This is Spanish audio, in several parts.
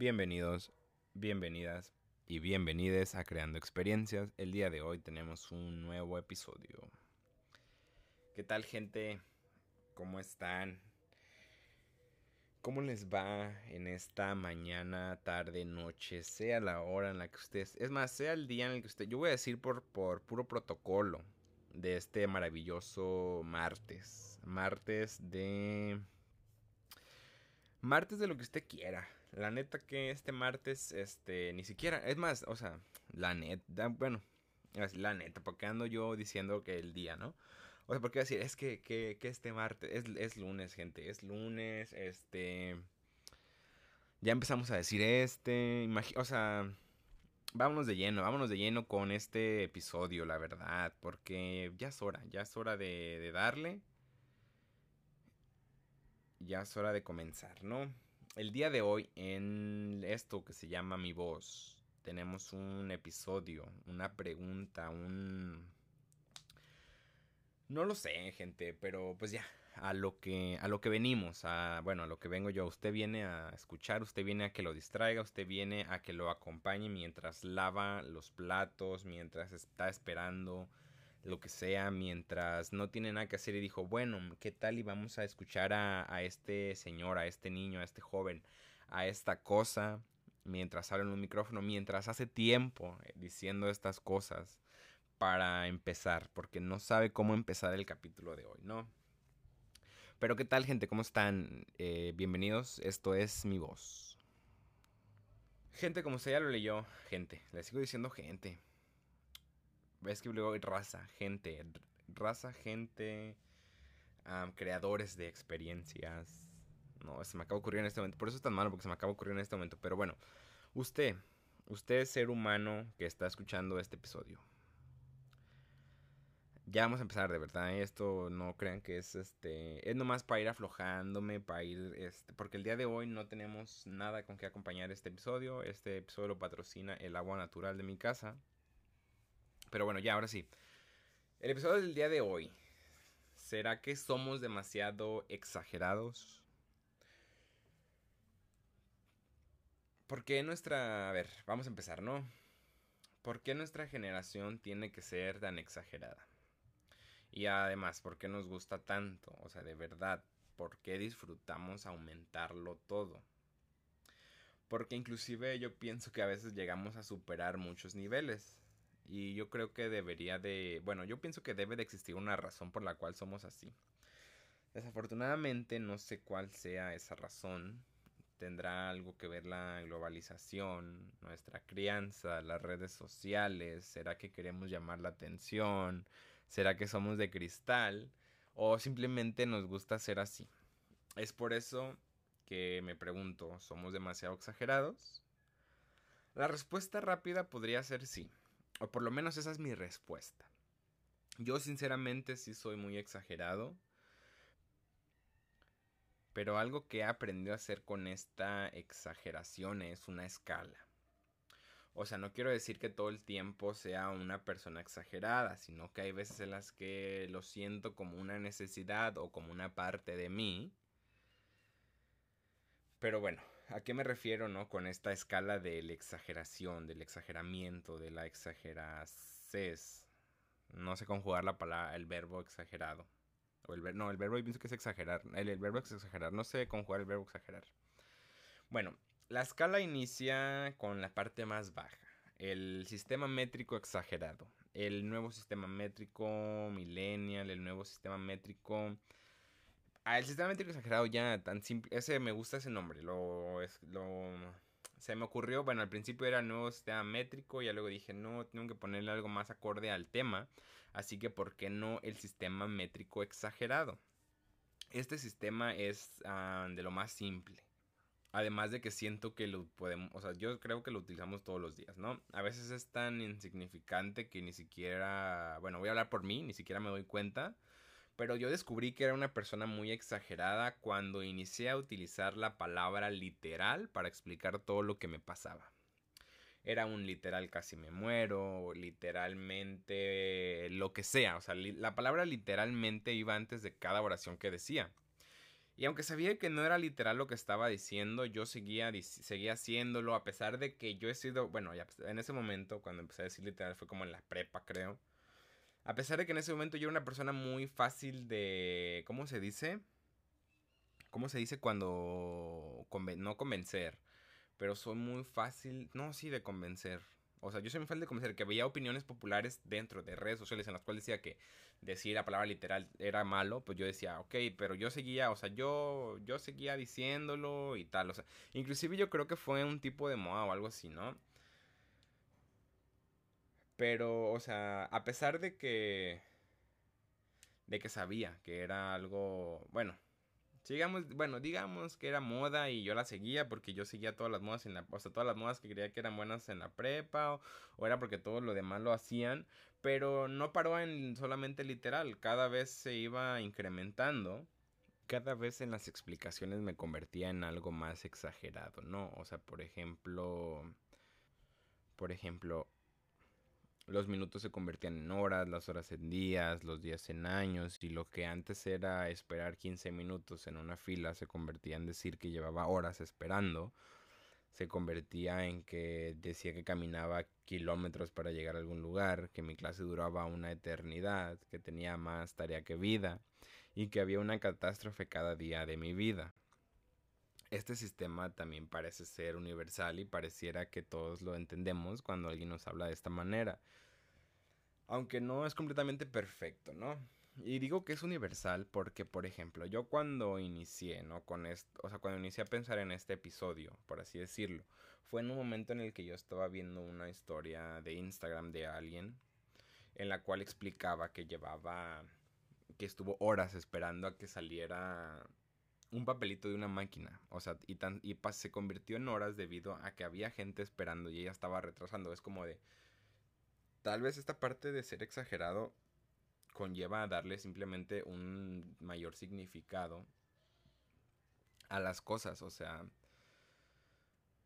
Bienvenidos, bienvenidas y bienvenides a Creando Experiencias. El día de hoy tenemos un nuevo episodio. ¿Qué tal gente? ¿Cómo están? ¿Cómo les va en esta mañana, tarde, noche, sea la hora en la que ustedes... Es más, sea el día en el que usted... Yo voy a decir por, por puro protocolo de este maravilloso martes. Martes de... Martes de lo que usted quiera. La neta que este martes, este, ni siquiera, es más, o sea, la neta, bueno, la neta, porque ando yo diciendo que el día, ¿no? O sea, porque decir, es que, que, que este martes, es, es, lunes, gente, es lunes, este, ya empezamos a decir este, o sea, vámonos de lleno, vámonos de lleno con este episodio, la verdad, porque ya es hora, ya es hora de, de darle, ya es hora de comenzar, ¿no? El día de hoy en esto que se llama Mi Voz tenemos un episodio, una pregunta, un... No lo sé, gente, pero pues ya, a lo que a lo que venimos, a bueno, a lo que vengo yo, usted viene a escuchar, usted viene a que lo distraiga, usted viene a que lo acompañe mientras lava los platos, mientras está esperando lo que sea, mientras no tiene nada que hacer y dijo, bueno, ¿qué tal y vamos a escuchar a, este señor, a este niño, a este joven, a esta cosa, mientras habla en un micrófono, mientras hace tiempo eh, diciendo estas cosas para empezar, porque no sabe cómo empezar el capítulo de hoy, ¿no? Pero ¿qué tal gente? ¿Cómo están? Eh, bienvenidos, esto es mi voz. Gente, como usted ya lo leyó, gente, le sigo diciendo gente es que luego raza, gente, raza, gente, creadores de experiencias. No, se me acaba de ocurrir en este momento. Por eso es tan malo, porque se me acaba de ocurrir en este momento. Pero bueno, usted, usted ser humano que está escuchando este episodio. Ya vamos a empezar, de verdad. ¿eh? Esto no crean que es este. Es nomás para ir aflojándome, para ir. Este, porque el día de hoy no tenemos nada con que acompañar este episodio. Este episodio lo patrocina el agua natural de mi casa. Pero bueno, ya, ahora sí. El episodio del día de hoy. ¿Será que somos demasiado exagerados? ¿Por qué nuestra... A ver, vamos a empezar, ¿no? ¿Por qué nuestra generación tiene que ser tan exagerada? Y además, ¿por qué nos gusta tanto? O sea, de verdad, ¿por qué disfrutamos aumentarlo todo? Porque inclusive yo pienso que a veces llegamos a superar muchos niveles. Y yo creo que debería de, bueno, yo pienso que debe de existir una razón por la cual somos así. Desafortunadamente no sé cuál sea esa razón. Tendrá algo que ver la globalización, nuestra crianza, las redes sociales. ¿Será que queremos llamar la atención? ¿Será que somos de cristal? ¿O simplemente nos gusta ser así? Es por eso que me pregunto, ¿somos demasiado exagerados? La respuesta rápida podría ser sí. O por lo menos esa es mi respuesta. Yo sinceramente sí soy muy exagerado. Pero algo que he aprendido a hacer con esta exageración es una escala. O sea, no quiero decir que todo el tiempo sea una persona exagerada, sino que hay veces en las que lo siento como una necesidad o como una parte de mí. Pero bueno, ¿A qué me refiero, no? Con esta escala de la exageración, del exageramiento, de la exageracés. No sé conjugar la palabra, el verbo exagerado. O el no, el verbo yo pienso que es exagerar. El, el verbo es exagerar. No sé conjugar el verbo exagerar. Bueno, la escala inicia con la parte más baja. El sistema métrico exagerado. El nuevo sistema métrico millennial. El nuevo sistema métrico Ah, el sistema métrico exagerado ya tan simple. Ese me gusta ese nombre. Lo, es, lo se me ocurrió. Bueno, al principio era nuevo sistema métrico. Y luego dije, no, tengo que ponerle algo más acorde al tema. Así que, ¿por qué no el sistema métrico exagerado? Este sistema es ah, de lo más simple. Además de que siento que lo podemos, o sea, yo creo que lo utilizamos todos los días, ¿no? A veces es tan insignificante que ni siquiera, bueno, voy a hablar por mí, ni siquiera me doy cuenta pero yo descubrí que era una persona muy exagerada cuando inicié a utilizar la palabra literal para explicar todo lo que me pasaba. Era un literal casi me muero, literalmente lo que sea, o sea, la palabra literalmente iba antes de cada oración que decía. Y aunque sabía que no era literal lo que estaba diciendo, yo seguía, seguía haciéndolo, a pesar de que yo he sido, bueno, en ese momento, cuando empecé a decir literal, fue como en la prepa, creo. A pesar de que en ese momento yo era una persona muy fácil de, ¿cómo se dice? ¿Cómo se dice cuando... no convencer, pero soy muy fácil, no, sí, de convencer. O sea, yo soy muy fácil de convencer que veía opiniones populares dentro de redes sociales en las cuales decía que decir la palabra literal era malo, pues yo decía, ok, pero yo seguía, o sea, yo, yo seguía diciéndolo y tal, o sea, inclusive yo creo que fue un tipo de moda o algo así, ¿no? Pero, o sea, a pesar de que, de que sabía que era algo, bueno, Sigamos, bueno, digamos que era moda y yo la seguía porque yo seguía todas las modas en la, o sea, todas las modas que creía que eran buenas en la prepa o, era porque todos lo demás lo hacían, pero no paró en solamente literal, cada vez se iba incrementando. Cada vez en las explicaciones me convertía en algo más exagerado, ¿no? O sea, por ejemplo, por ejemplo, los minutos se convertían en horas, las horas en días, los días en años y lo que antes era esperar 15 minutos en una fila se convertía en decir que llevaba horas esperando, se convertía en que decía que caminaba kilómetros para llegar a algún lugar, que mi clase duraba una eternidad, que tenía más tarea que vida y que había una catástrofe cada día de mi vida. Este sistema también parece ser universal y pareciera que todos lo entendemos cuando alguien nos habla de esta manera. Aunque no es completamente perfecto, ¿no? Y digo que es universal porque, por ejemplo, yo cuando inicié, ¿no? Con esto, o sea, cuando inicié a pensar en este episodio, por así decirlo, fue en un momento en el que yo estaba viendo una historia de Instagram de alguien en la cual explicaba que llevaba, que estuvo horas esperando a que saliera un papelito de una máquina. O sea, y, tan, y se convirtió en horas debido a que había gente esperando y ella estaba retrasando. Es como de... Tal vez esta parte de ser exagerado conlleva a darle simplemente un mayor significado a las cosas. O sea,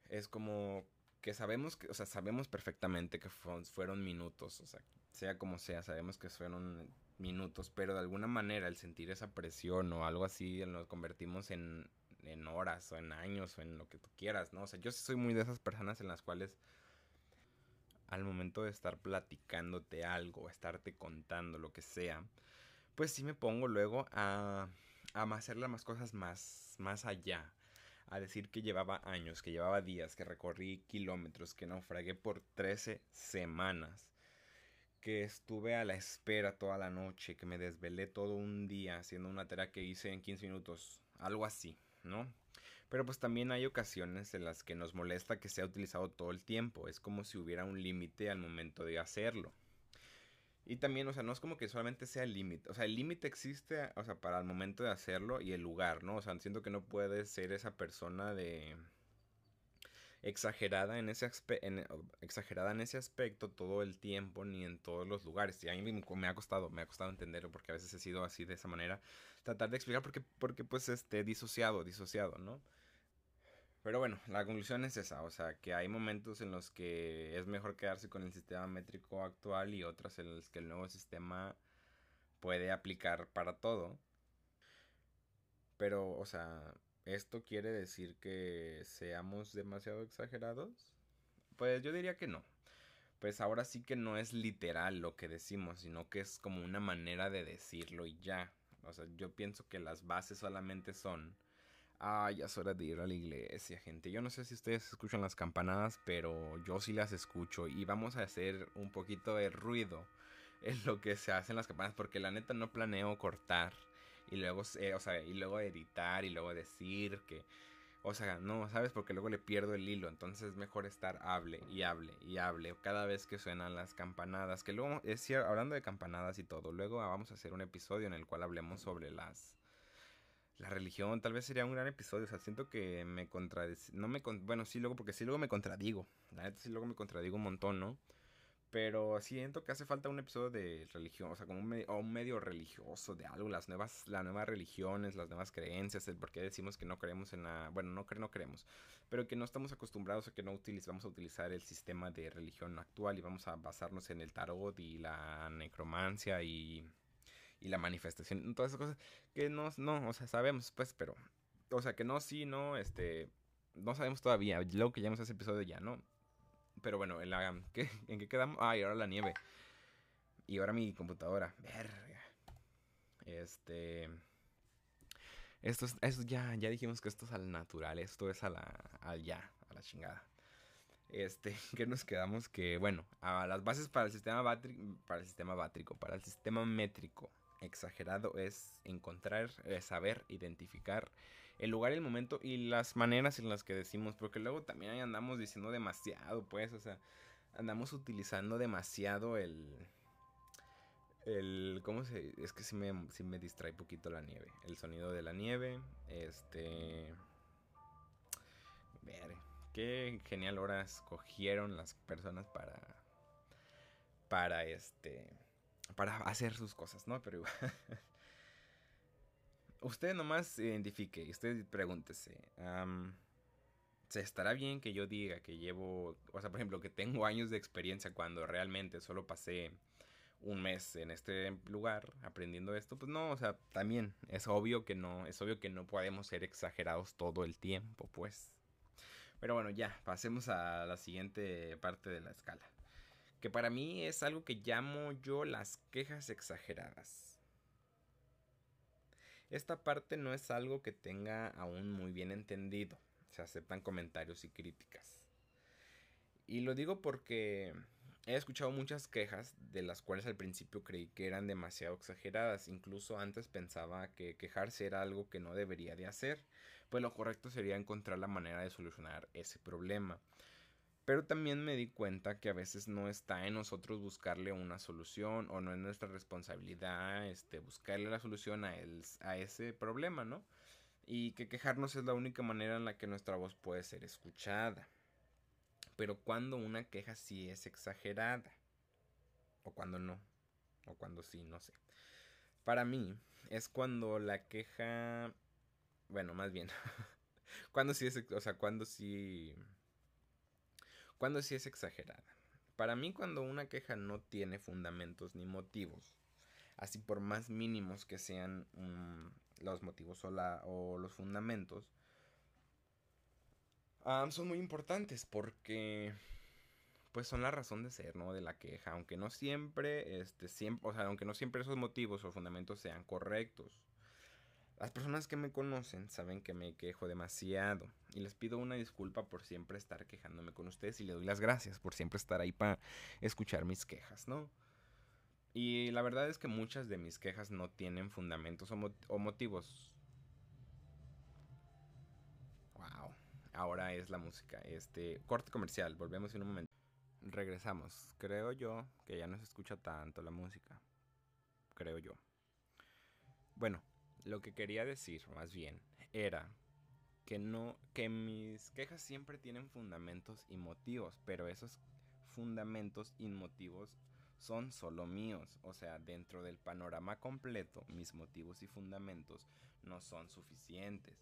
es como que sabemos que, o sea, sabemos perfectamente que fueron minutos. O sea, sea como sea, sabemos que fueron minutos, pero de alguna manera el sentir esa presión o algo así nos convertimos en, en horas o en años o en lo que tú quieras, ¿no? O sea, yo soy muy de esas personas en las cuales al momento de estar platicándote algo, estarte contando lo que sea, pues sí me pongo luego a, a hacerle más cosas más, más allá. A decir que llevaba años, que llevaba días, que recorrí kilómetros, que naufragué por 13 semanas que estuve a la espera toda la noche, que me desvelé todo un día haciendo una tarea que hice en 15 minutos, algo así, ¿no? Pero pues también hay ocasiones en las que nos molesta que sea utilizado todo el tiempo, es como si hubiera un límite al momento de hacerlo. Y también, o sea, no es como que solamente sea el límite, o sea, el límite existe, o sea, para el momento de hacerlo y el lugar, ¿no? O sea, siento que no puedes ser esa persona de exagerada en ese exagerada en ese aspecto todo el tiempo ni en todos los lugares y a mí me ha costado me ha costado entenderlo porque a veces he sido así de esa manera tratar de explicar porque porque pues este disociado disociado no pero bueno, la conclusión es esa, o sea, que hay momentos en los que es mejor quedarse con el sistema métrico actual y otros en los que el nuevo sistema puede aplicar para todo. Pero, o sea, ¿Esto quiere decir que seamos demasiado exagerados? Pues yo diría que no. Pues ahora sí que no es literal lo que decimos, sino que es como una manera de decirlo y ya. O sea, yo pienso que las bases solamente son... Ah, ya es hora de ir a la iglesia, gente. Yo no sé si ustedes escuchan las campanadas, pero yo sí las escucho. Y vamos a hacer un poquito de ruido en lo que se hacen las campanadas, porque la neta no planeo cortar y luego, eh, o sea, y luego editar y luego decir que, o sea, no, ¿sabes? Porque luego le pierdo el hilo, entonces es mejor estar hable y hable y hable cada vez que suenan las campanadas, que luego, es cierto, hablando de campanadas y todo, luego vamos a hacer un episodio en el cual hablemos sobre las... La religión tal vez sería un gran episodio, o sea, siento que me contradigo, no me, bueno, sí, luego, porque sí, luego me contradigo, la neta sí, luego me contradigo un montón, ¿no? Pero siento que hace falta un episodio de religión, o sea, como un medio, un medio religioso de algo, las nuevas, las nuevas religiones, las nuevas creencias, el por qué decimos que no creemos en la, bueno, no, no creemos, pero que no estamos acostumbrados a que no utilizamos, vamos a utilizar el sistema de religión actual y vamos a basarnos en el tarot y la necromancia y, y la manifestación, todas esas cosas que no, no, o sea, sabemos, pues, pero, o sea, que no, sí, no, este, no sabemos todavía, luego que llegamos a ese episodio ya, ¿no? Pero bueno, en, la, ¿qué, ¿en qué quedamos? Ah, y ahora la nieve. Y ahora mi computadora. Verga. Este. Esto, es, ya, ya dijimos que esto es al natural, esto es a la, al ya, a la chingada. Este, que nos quedamos que, bueno, a las bases para el sistema bátrico, para el sistema bátrico, para el sistema métrico exagerado es encontrar, saber, identificar el lugar, el momento y las maneras en las que decimos, porque luego también andamos diciendo demasiado, pues, o sea, andamos utilizando demasiado el el cómo se es que si me me distrae poquito la nieve, el sonido de la nieve, este ver qué genial horas cogieron las personas para para este para hacer sus cosas, ¿no? Pero igual usted nomás identifique usted pregúntese. ¿Se estará bien que yo diga que llevo, o sea, por ejemplo, que tengo años de experiencia cuando realmente solo pasé un mes en este lugar aprendiendo esto? Pues no, o sea, también es obvio que no, es obvio que no podemos ser exagerados todo el tiempo, pues. Pero bueno, ya, pasemos a la siguiente parte de la escala. Que para mí es algo que llamo yo las quejas exageradas. Esta parte no es algo que tenga aún muy bien entendido. Se aceptan comentarios y críticas. Y lo digo porque he escuchado muchas quejas de las cuales al principio creí que eran demasiado exageradas. Incluso antes pensaba que quejarse era algo que no debería de hacer. Pues lo correcto sería encontrar la manera de solucionar ese problema. Pero también me di cuenta que a veces no está en nosotros buscarle una solución o no es nuestra responsabilidad este, buscarle la solución a, a ese problema, ¿no? Y que quejarnos es la única manera en la que nuestra voz puede ser escuchada. Pero cuando una queja sí es exagerada. O cuando no. O cuando sí, no sé. Para mí es cuando la queja... Bueno, más bien. cuando sí es... O sea, cuando sí cuando sí es exagerada. Para mí cuando una queja no tiene fundamentos ni motivos, así por más mínimos que sean mm, los motivos o, los fundamentos, son muy importantes porque pues son la razón de ser, ¿no? De la queja, aunque no siempre, este, siempre, o sea, aunque no siempre esos motivos o fundamentos sean correctos. Las personas que me conocen saben que me quejo demasiado y les pido una disculpa por siempre estar quejándome con ustedes y le doy las gracias por siempre estar ahí para escuchar mis quejas, ¿no? Y la verdad es que muchas de mis quejas no tienen fundamentos o, motivos. Wow. Ahora es la música. Este corte comercial. Volvemos en un momento. Regresamos. Creo yo que ya no se escucha tanto la música. Creo yo. Bueno, lo que quería decir, más bien, era que no que mis quejas siempre tienen fundamentos y motivos, pero esos fundamentos y motivos son solo míos, o sea, dentro del panorama completo, mis motivos y fundamentos no son suficientes.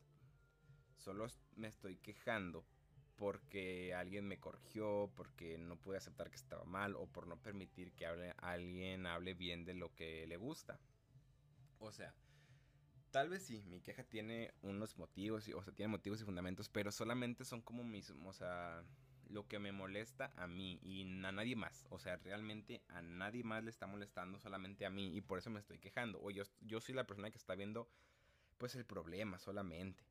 Solo me estoy quejando porque alguien me corrigió, porque no pude aceptar que estaba mal o por no permitir que alguien hable bien de lo que le gusta. O sea, Tal vez sí, mi queja tiene unos motivos, o sea, tiene motivos y fundamentos, pero solamente son como mis, o sea, lo que me molesta a mí y a nadie más. O sea, realmente a nadie más le está molestando, solamente a mí, y por eso me estoy quejando. O yo, yo soy la persona que está viendo, pues, el problema solamente.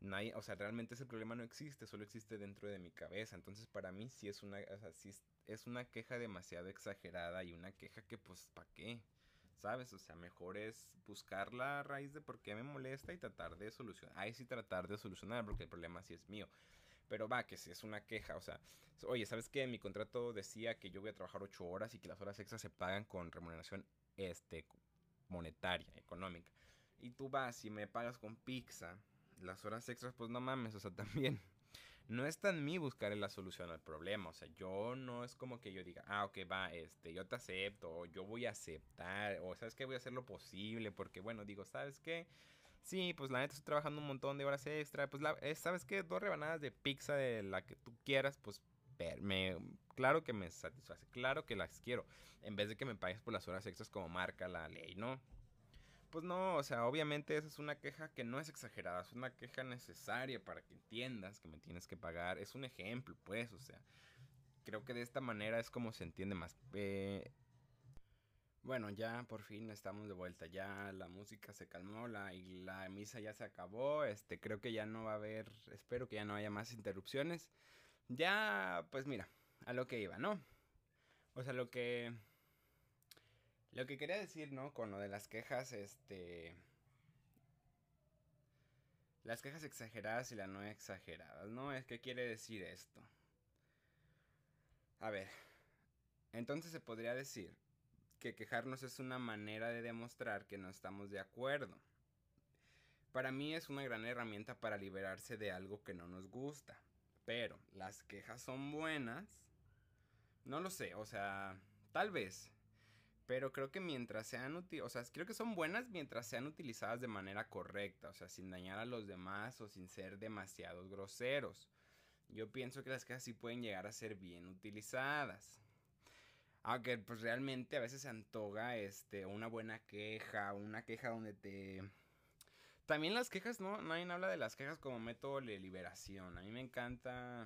Nadie, o sea, realmente ese problema no existe, solo existe dentro de mi cabeza. Entonces, para mí sí es una, o sea, sí es una queja demasiado exagerada y una queja que, pues, ¿para qué? ¿Sabes? O sea, mejor es buscar la raíz de por qué me molesta y tratar de solucionar. Ahí sí tratar de solucionar porque el problema sí es mío. Pero va, que si es una queja, o sea, oye, ¿sabes qué? Mi contrato decía que yo voy a trabajar ocho horas y que las horas extras se pagan con remuneración este, monetaria, económica. Y tú vas y me pagas con pizza, las horas extras, pues no mames, o sea, también no está en mí buscar la solución al problema. O sea, yo no es como que yo diga, ah, ok, va, este, yo te acepto, o yo voy a aceptar, o sabes que voy a hacer lo posible, porque bueno, digo, ¿sabes qué? Sí, pues la neta estoy trabajando un montón de horas extra, pues la, ¿sabes qué? Dos rebanadas de pizza de la que tú quieras, pues me, claro que me satisface, claro que las quiero, en vez de que me pagues por las horas extras como marca la ley, ¿no? Pues no, o sea, obviamente esa es una queja que no es exagerada, es una queja necesaria para que entiendas que me tienes que pagar. Es un ejemplo, pues, o sea, creo que de esta manera es como se entiende más. Eh, bueno, ya por fin estamos de vuelta, ya la música se calmó la, y la misa ya se acabó, este, creo que ya no va a haber, espero que ya no haya más interrupciones. Ya, pues mira, a lo que iba, ¿no? O sea, lo que lo que quería decir, ¿no? Con lo de las quejas, este... Las quejas exageradas y las no exageradas, ¿no? Es que quiere decir esto. A ver, entonces se podría decir que quejarnos es una manera de demostrar que no estamos de acuerdo. Para mí es una gran herramienta para liberarse de algo que no nos gusta. Pero, ¿las quejas son buenas? No lo sé, o sea, tal vez. Pero creo que mientras sean o sea, creo que son buenas mientras sean utilizadas de manera correcta, o sea, sin dañar a los demás o sin ser demasiado groseros. Yo pienso que las quejas sí pueden llegar a ser bien utilizadas. Aunque pues realmente a veces se antoja este una buena queja, una queja donde te también las quejas, no, nadie habla de las quejas como método de liberación. A mí me encanta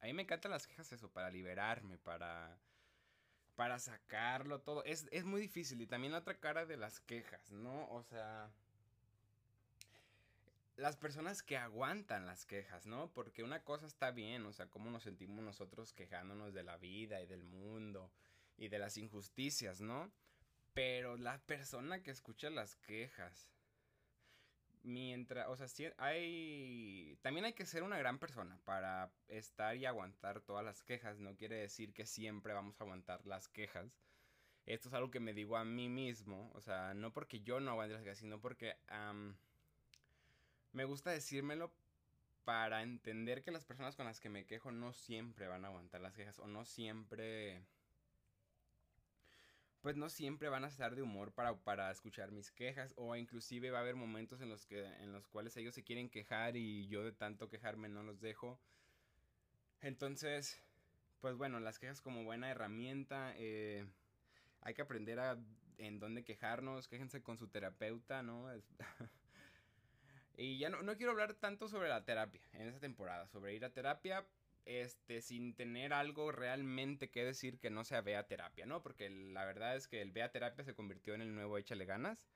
a mí me encantan las quejas eso para liberarme, para para sacarlo todo. Es, muy difícil. Y también la otra cara de las quejas, ¿no? O sea... Las personas que aguantan las quejas, ¿no? Porque una cosa está bien, o sea, cómo nos sentimos nosotros quejándonos de la vida y del mundo y de las injusticias, ¿no? Pero la persona que escucha las quejas mientras, o sea, sí hay, también hay que ser una gran persona para estar y aguantar todas las quejas. No quiere decir que siempre vamos a aguantar las quejas. Esto es algo que me digo a mí mismo, o sea, no porque yo no aguante las quejas, sino porque me gusta decírmelo para entender que las personas con las que me quejo no siempre van a aguantar las quejas o no siempre pues no siempre van a estar de humor para, para escuchar mis quejas o inclusive va a haber momentos en los que en los cuales ellos se quieren quejar y yo de tanto quejarme no los dejo. Entonces, pues bueno, las quejas como buena herramienta, eh, hay que aprender a en dónde quejarnos, quéjense con su terapeuta, ¿no? y ya no, no quiero hablar tanto sobre la terapia en esta temporada, sobre ir a terapia, este, sin tener algo realmente que decir que no sea Vea Terapia, ¿no? Porque la verdad es que el Vea Terapia se convirtió en el nuevo Échale Ganas.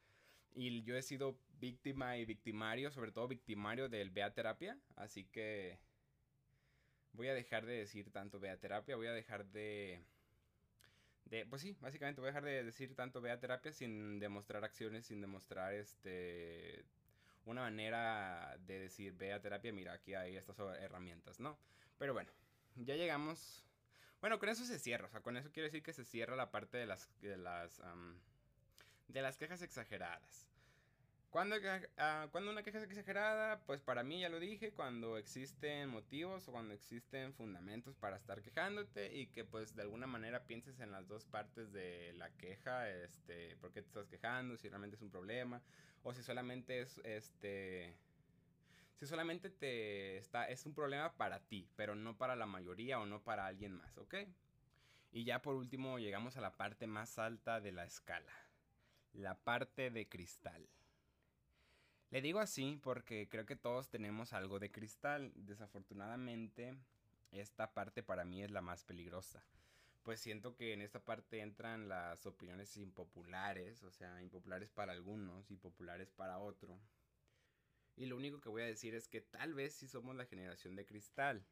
Y yo he sido víctima y victimario, sobre todo victimario del Vea Terapia. Así que voy a dejar de decir tanto Vea Terapia, voy a dejar de... De, pues sí, básicamente voy a dejar de decir tanto Vea Terapia sin demostrar acciones, sin demostrar este una manera de decir Vea Terapia, mira, aquí hay estas herramientas, ¿no? Pero bueno, ya llegamos. Bueno, con eso se cierra. O sea, con eso quiero decir que se cierra la parte de las. de las. de las quejas exageradas. Cuando, uh, cuando una queja es exagerada, pues para mí ya lo dije, cuando existen motivos o cuando existen fundamentos para estar quejándote y que pues de alguna manera pienses en las dos partes de la queja, este, por qué te estás quejando, si realmente es un problema o si solamente es este si solamente te está, es un problema para ti, pero no para la mayoría o no para alguien más, ¿ok? Y ya por último llegamos a la parte más alta de la escala, la parte de cristal. Le digo así porque creo que todos tenemos algo de cristal. Desafortunadamente, esta parte para mí es la más peligrosa. Pues siento que en esta parte entran las opiniones impopulares, o sea, impopulares para algunos y populares para otros. Y lo único que voy a decir es que tal vez sí somos la generación de cristal.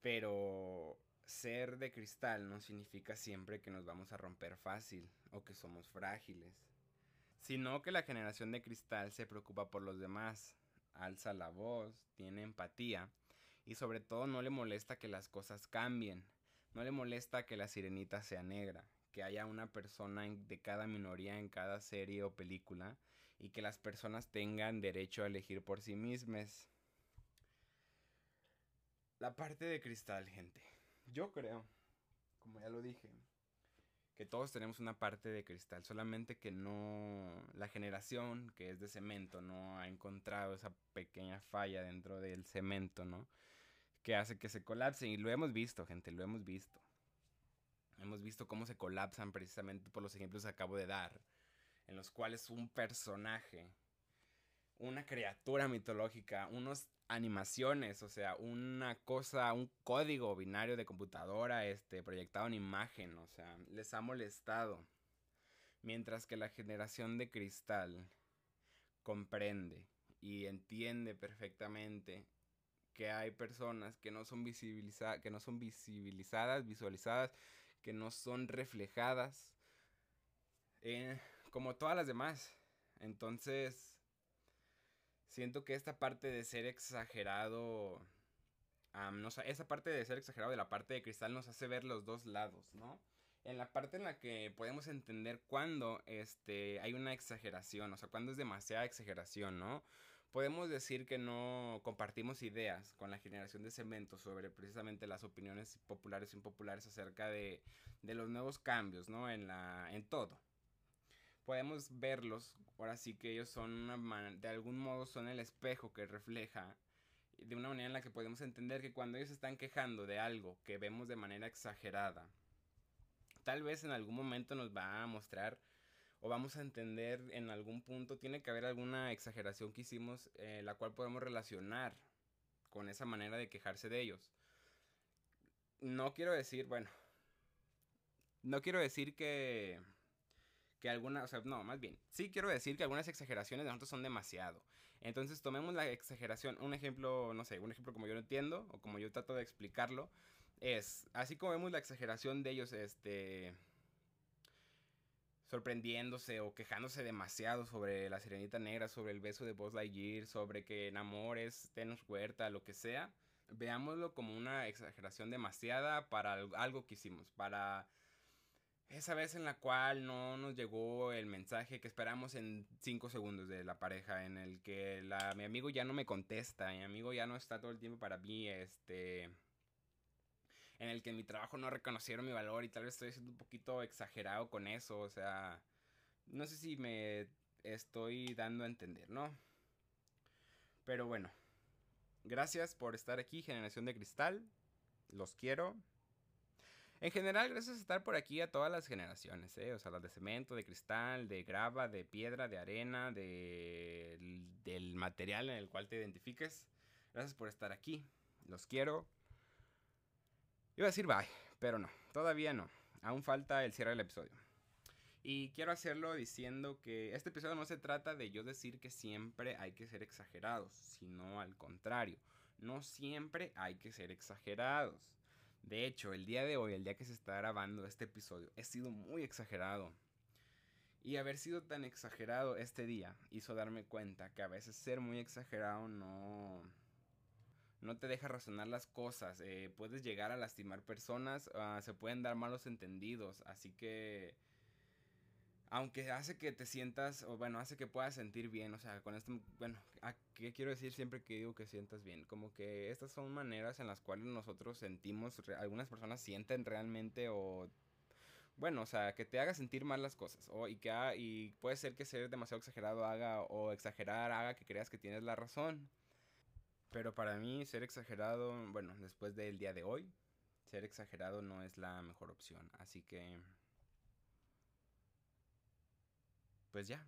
Pero ser de cristal no significa siempre que nos vamos a romper fácil o que somos frágiles. Sino que la generación de cristal se preocupa por los demás, alza la voz, tiene empatía y sobre todo no le molesta que las cosas cambien. No le molesta que la sirenita sea negra, que haya una persona de cada minoría en cada serie o película y que las personas tengan derecho a elegir por sí mismas. La parte de cristal, gente. Yo creo, como ya lo dije, que todos tenemos una parte de cristal, solamente que no la generación que es de cemento no ha encontrado esa pequeña falla dentro del cemento, ¿no? Que hace que se colapse y lo hemos visto, gente, lo hemos visto. Hemos visto cómo se colapsan precisamente por los ejemplos que acabo de dar en los cuales un personaje, una criatura mitológica, unas animaciones, o sea, una cosa, un código binario de computadora, este, proyectado en imagen, o sea, les ha molestado. Mientras que la generación de cristal comprende y entiende perfectamente que hay personas que no son visibilizadas, que no son visibilizadas, visualizadas, que no son reflejadas, eh, como todas las demás. Entonces, siento que esta parte de ser exagerado, esa parte de ser exagerado de la parte de cristal nos hace ver los dos lados, ¿no? En la parte en la que podemos entender cuándo este, hay una exageración, o sea, cuándo es demasiada exageración, ¿no? podemos decir que no compartimos ideas con la generación de cemento sobre precisamente las opiniones populares e impopulares acerca de, los nuevos cambios, ¿no? En, la, en todo. Podemos verlos, ahora sí que ellos son una de algún modo son el espejo que refleja de una manera en la que podemos entender que cuando ellos están quejando de algo que vemos de manera exagerada, tal vez en algún momento nos va a mostrar o vamos a entender en algún punto, tiene que haber alguna exageración que hicimos, eh, la cual podemos relacionar con esa manera de quejarse de ellos. No quiero decir, bueno, no quiero decir que, que alguna, o sea, no, más bien, sí quiero decir que algunas exageraciones de nosotros son demasiado. Entonces tomemos la exageración, un ejemplo, no sé, un ejemplo como yo lo entiendo o como yo trato de explicarlo, es, así como vemos la exageración de ellos, este sorprendiéndose o quejándose demasiado sobre la sirenita negra, sobre el beso de Buzz Lightyear, sobre que enamores, tenos huerta, lo que sea, veámoslo como una exageración demasiada para algo que hicimos, para esa vez en la cual no nos llegó el mensaje que esperamos en 5 segundos de la pareja, en el que la, mi amigo ya no me contesta, mi amigo ya no está todo el tiempo para mí, este en el que mi trabajo no reconocieron mi valor y tal vez estoy siendo un poquito exagerado con eso, o sea, no sé si me estoy dando a entender, ¿no? Pero bueno, gracias por estar aquí, Generación de Cristal, los quiero. En general, gracias por estar por aquí a todas las generaciones, ¿eh? O sea, las de cemento, de cristal, de grava, de piedra, de arena, de, del material en el cual te identifiques. Gracias por estar aquí. Los quiero. Iba a decir bye, pero no, todavía no. Aún falta el cierre del episodio. Y quiero hacerlo diciendo que este episodio no se trata de yo decir que siempre hay que ser exagerados, sino al contrario, no siempre hay que ser exagerados. De hecho, el día de hoy, el día que se está grabando este episodio, he sido muy exagerado. Y haber sido tan exagerado este día hizo darme cuenta que a veces ser muy exagerado no, no te deja razonar las cosas, eh, puedes llegar a lastimar personas, ah, se pueden dar malos entendidos, así que aunque hace que te sientas, o bueno, hace que puedas sentir bien, o sea, con esto, bueno, ¿qué quiero decir siempre que digo que sientas bien? Como que estas son maneras en las cuales nosotros sentimos, algunas personas sienten realmente o bueno, o sea, que te haga sentir mal las cosas. O, y, que y puede ser que ser demasiado exagerado haga o exagerar haga que creas que tienes la razón. Pero para mí ser exagerado, bueno, después del día de hoy, ser exagerado no es la mejor opción. Así que... Pues ya.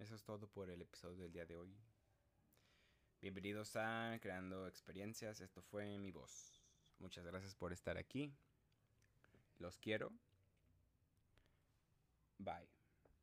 Eso es todo por el episodio del día de hoy. Bienvenidos a Creando Experiencias. Esto fue mi voz. Muchas gracias por estar aquí. Los quiero. Bye.